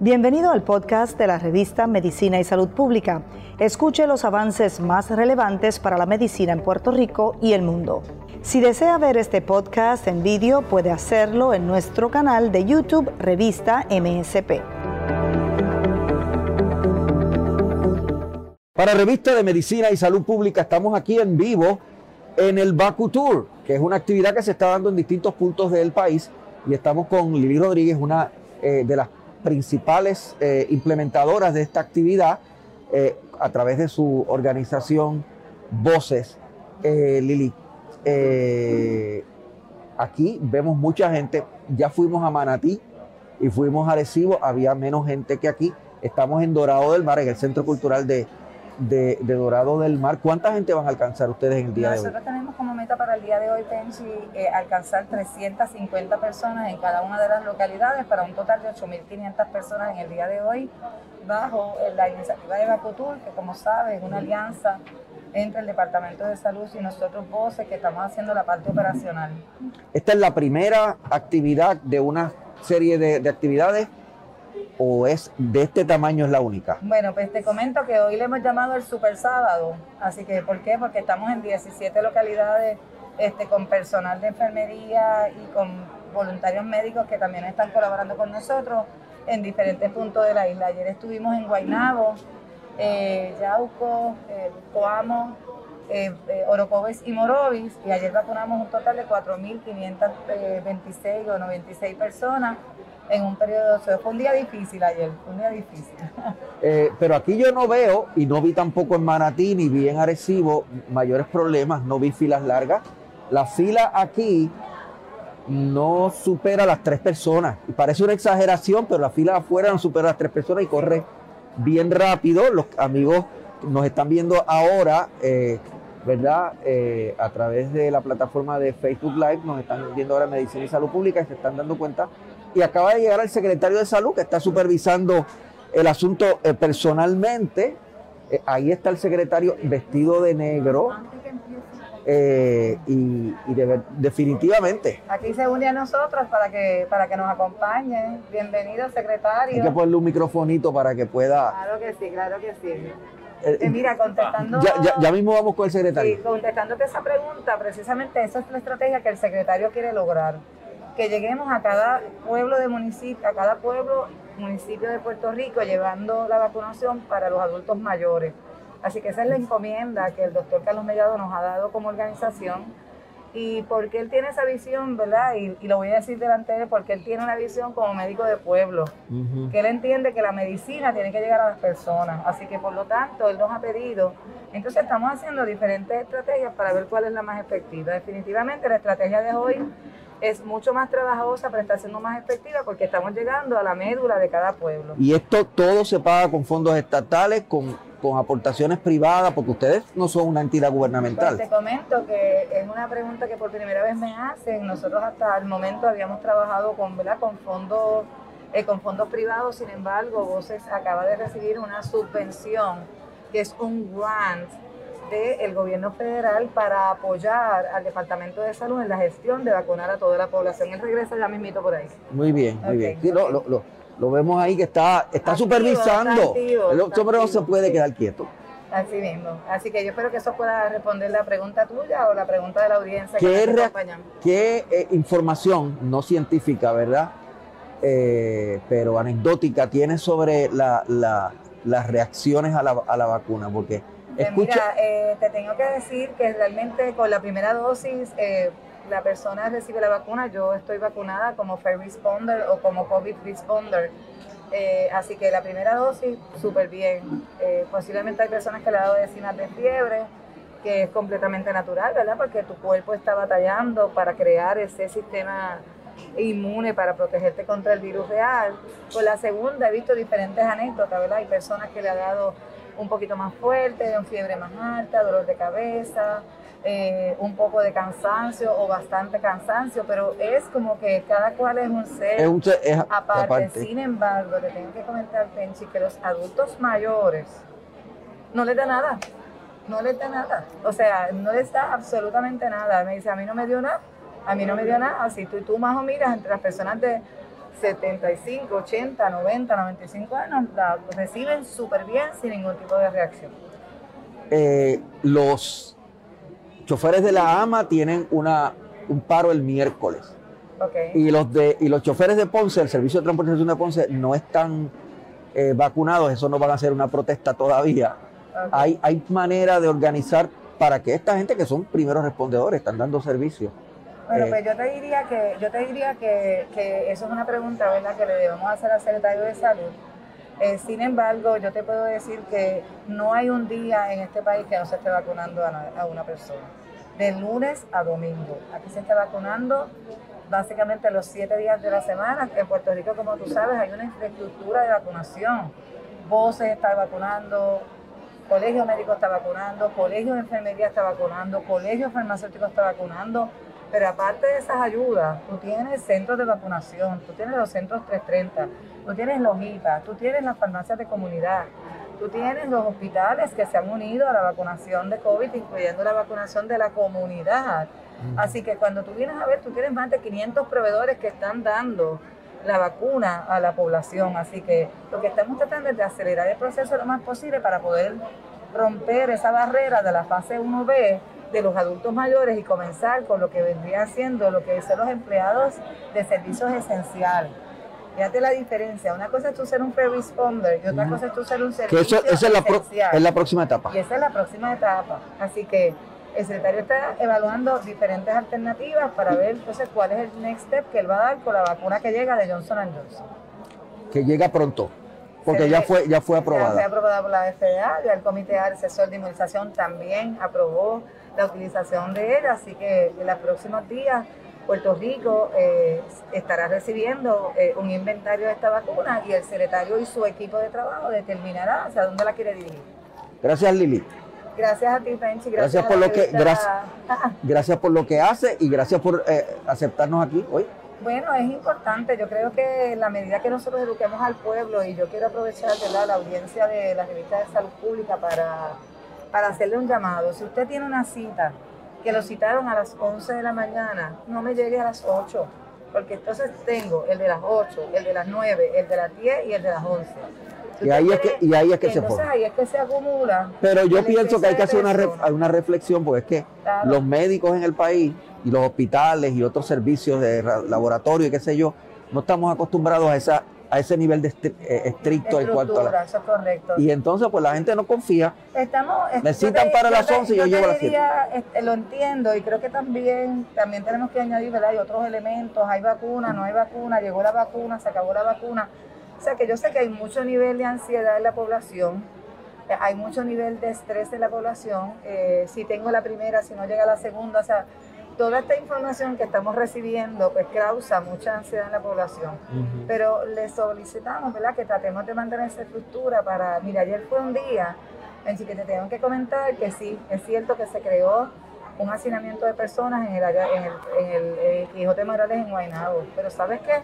Bienvenido al podcast de la revista Medicina y Salud Pública. Escuche los avances más relevantes para la medicina en Puerto Rico y el mundo. Si desea ver este podcast en vídeo, puede hacerlo en nuestro canal de YouTube Revista MSP. Para Revista de Medicina y Salud Pública estamos aquí en vivo en el Baku Tour, que es una actividad que se está dando en distintos puntos del país y estamos con Lili Rodríguez, una eh, de las principales eh, implementadoras de esta actividad eh, a través de su organización Voces. Lili, aquí vemos mucha gente, ya fuimos a Manatí y fuimos a Arecibo, había menos gente que aquí. Estamos en Dorado del Mar, en el Centro Cultural de, de, Dorado del Mar. ¿Cuánta gente van a alcanzar ustedes en el día de hoy? Nosotros tenemos como meta para el día de hoy, Tenchi, eh, alcanzar 350 personas en cada una de las localidades para un total de 8.500 personas en el día de hoy, bajo la iniciativa de Bacotur, que como sabes es una alianza entre el Departamento de Salud y nosotros voces que estamos haciendo la parte operacional. Esta es la primera actividad de una serie de, de actividades o es de este tamaño es la única? Bueno, pues te comento que hoy le hemos llamado el Super Sábado, así que ¿por qué? Porque estamos en 17 localidades este, con personal de enfermería y con voluntarios médicos que también están colaborando con nosotros en diferentes puntos de la isla. Ayer estuvimos en Guaynabo, eh, Yauco, eh, Coamo, eh, Orocoves y Morovis y ayer vacunamos un total de 4.526 o 96 personas en un periodo, fue un día difícil ayer, fue un día difícil. Eh, pero aquí yo no veo, y no vi tampoco en Manatí, ni vi en Arecibo, mayores problemas, no vi filas largas. La fila aquí no supera las tres personas. Y parece una exageración, pero la fila afuera no supera las tres personas y corre bien rápido. Los amigos nos están viendo ahora, eh, ¿verdad? Eh, a través de la plataforma de Facebook Live, nos están viendo ahora Medicina y Salud Pública y se están dando cuenta y acaba de llegar el secretario de salud que está supervisando el asunto eh, personalmente. Eh, ahí está el secretario vestido de negro. Eh, y, definitivamente. Aquí se une a nosotros para que, para que nos acompañe. Bienvenido, secretario. Hay que ponerle un microfonito para que pueda. Claro que sí, claro que sí. mira, contestando. Ya, ya, mismo vamos con el secretario. Sí, contestándote esa pregunta, precisamente esa es la estrategia que el secretario quiere lograr que lleguemos a cada pueblo de municipio, a cada pueblo municipio de Puerto Rico llevando la vacunación para los adultos mayores. Así que esa es la encomienda que el doctor Carlos Mellado nos ha dado como organización y porque él tiene esa visión, ¿verdad? Y, lo voy a decir delante de él, porque él tiene una visión como médico de pueblo, que él entiende que la medicina tiene que llegar a las personas. Así que por lo tanto, él nos ha pedido. Entonces estamos haciendo diferentes estrategias para ver cuál es la más efectiva. Definitivamente la estrategia de hoy es mucho más trabajosa, pero está siendo más efectiva porque estamos llegando a la médula de cada pueblo. Y esto todo se paga con fondos estatales, con, con aportaciones privadas, porque ustedes no son una entidad gubernamental. Pues te comento que es una pregunta que por primera vez me hacen. Nosotros hasta el momento habíamos trabajado con, ¿verdad? con fondos eh, con fondos privados, sin embargo, Voces acaba de recibir una subvención que es un grant del gobierno federal para apoyar al Departamento de Salud en la gestión de vacunar a toda la población. Él regresa ya mismito por ahí. Muy bien, muy bien. lo, vemos ahí que está, está supervisando. el hombre no se puede quedar quieto. Así mismo. Así que yo espero que eso pueda responder la pregunta tuya o la pregunta de la audiencia. ¿Qué, ¿qué eh, información no científica, verdad? Eh, pero anecdótica tiene sobre la, las reacciones a la, a la vacuna? Porque pues mira, eh, te tengo que decir que realmente con la primera dosis eh, la persona recibe la vacuna. Yo estoy vacunada como Fair Responder o como COVID Responder. Eh, así que la primera dosis, súper bien. posiblemente hay personas que le han dado decinas de fiebre, que es completamente natural, ¿verdad? Porque tu cuerpo está batallando para crear ese sistema inmune para protegerte contra el virus real. Con la segunda he visto diferentes anécdotas, ¿verdad? Hay personas que le han dado un poquito más fuerte, de fiebre más alta, dolor de cabeza, eh, un poco de cansancio o bastante cansancio, pero es como que cada cual es un ser, aparte. Sin embargo, te tengo que comentar, Tenchi, que los adultos mayores no les da nada, no les da nada. O sea, no les da absolutamente nada. Me dice, a mí no me dio nada, A mí no me dio nada. Si tú, tú más o miras entre las personas de 75, 80, 90, 95 años, la reciben súper bien sin ningún tipo de reacción. Eh, los choferes de la AMA tienen una, un paro el miércoles. Okay. Y los de y los choferes de Ponce, el servicio de transportación de Ponce, no están eh, vacunados, eso no van a hacer una protesta todavía. Hay, hay manera de organizar para que esta gente que son primeros respondedores, están dando servicio. Bueno, Eh, pues yo te diría que, yo te diría que, que eso es una pregunta, ¿verdad?, que le debemos hacer al secretario de salud. Eh, sin embargo, yo te puedo decir que no hay un día en este país que no se esté vacunando a, a una persona. De lunes a domingo. Aquí se está vacunando básicamente los siete días de la semana. En Puerto Rico, como tú sabes, hay una infraestructura de vacunación. Voces está vacunando, Colegio Médico está vacunando, Colegio de Enfermería está vacunando, Colegio Farmacéutico está vacunando. Pero aparte de esas ayudas, tú tienes centros de vacunación, tú tienes los centros 330, tú tienes los IPA, tú tienes las farmacias de comunidad, tú tienes los hospitales que se han unido a la vacunación de COVID, incluyendo la vacunación de la comunidad. Así que cuando tú vienes a ver, tú tienes más de 500 proveedores que están dando la vacuna a la población. Así que lo que estamos tratando es de acelerar el proceso lo más posible para poder romper esa barrera de la fase 1B de los adultos mayores y comenzar con lo que vendría siendo lo que son los empleados de servicios esenciales. Fíjate la diferencia. Una cosa es tú ser un first responder y otra cosa es tú ser un Que servicio eso, esa es la, pro- esencial. es la próxima etapa. Y esa es la próxima etapa. Así que el secretario está evaluando diferentes alternativas para ver entonces cuál es el next step que él va a dar con la vacuna que llega de Johnson Johnson. Que llega pronto, porque Se ya fue, ya fue Ya fue aprobada. aprobada por la FDA, ya el Comité Asesor de Inmunización también aprobó la utilización de ella, así que en los próximos días Puerto Rico eh, estará recibiendo eh, un inventario de esta vacuna y el secretario y su equipo de trabajo determinará hacia dónde la quiere dirigir. Gracias Lili. Gracias a ti, Penchi. Gracias a por lo que- gracias. Gracias por lo que hace y gracias por eh, aceptarnos aquí hoy. Bueno, es importante. Yo creo que en la medida que nosotros eduquemos al pueblo, y yo quiero aprovechar ¿verdad? la audiencia de la revista de salud pública para, para hacerle un llamado. Si usted tiene una cita que lo citaron a las 11 de la mañana, no me llegue a las 8, porque entonces tengo el de las 8, el de las 9, el de las 10 y el de las 11. Si Y ahí es que- y ahí es que se forma. ahí es que se acumula. Pero yo pienso que hay que hacer una, una reflexión porque es que Claro. los médicos en el país y los hospitales y otros servicios de ra- laboratorio y qué sé yo, no estamos acostumbrados a, esa, a ese nivel de estri- eh, estricto en cuanto a la... Estructura, eso es correcto. Y entonces pues la gente no confía. Estamos, es- Me citan te- para las te- 11 y yo te llego a las diría, este, lo entiendo y creo que también, también tenemos que añadir, ¿verdad? Hay otros elementos, hay vacuna, no hay vacuna, llegó la vacuna, se acabó la vacuna. O sea que yo sé que hay mucho nivel de ansiedad en la población, eh, hay mucho nivel de estrés en la población. eh, si tengo la primera, si no llega la segunda, o sea, toda esta información que estamos recibiendo pues causa mucha ansiedad en la población pero le solicitamos, ¿verdad?, que tratemos de mantener esa estructura para, mira, ayer fue un día en que te tengo que comentar que sí, es cierto que se creó un hacinamiento de personas en el área, en el, en el, eh, Quijote Morales en Guaynabo, pero ¿sabes qué?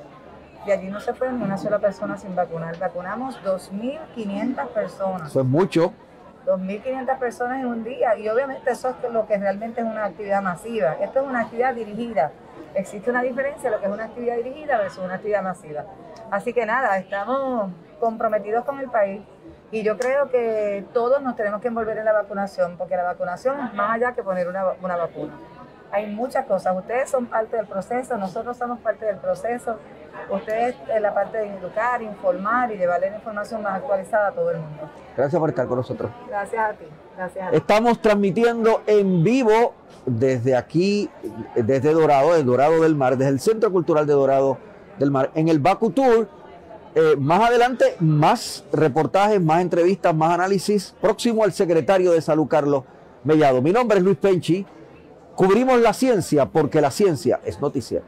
De allí no se fue ni una sola persona sin vacunar, vacunamos 2.500 personas. Eso es mucho. 2.500 personas en un día y obviamente eso es lo que realmente es una actividad masiva. Esto es una actividad dirigida. Existe una diferencia lo que es una actividad dirigida versus una actividad masiva. Así que nada, estamos comprometidos con el país y yo creo que todos nos tenemos que envolver en la vacunación porque la vacunación es más allá que poner una, una vacuna. Hay muchas cosas. Ustedes son parte del proceso, nosotros somos parte del proceso. Ustedes en la parte de educar, informar y llevarle la información más actualizada a todo el mundo. Gracias por estar con nosotros. Gracias a ti. Gracias a ti. Estamos transmitiendo en vivo desde aquí, desde Dorado, del Dorado del Mar, desde el Centro Cultural de Dorado del Mar, en el Baku Tour. Eh, más adelante, más reportajes, más entrevistas, más análisis. Próximo al secretario de Salud, Carlos Mellado. Mi nombre es Luis Penchi. Cubrimos la ciencia porque la ciencia es noticia.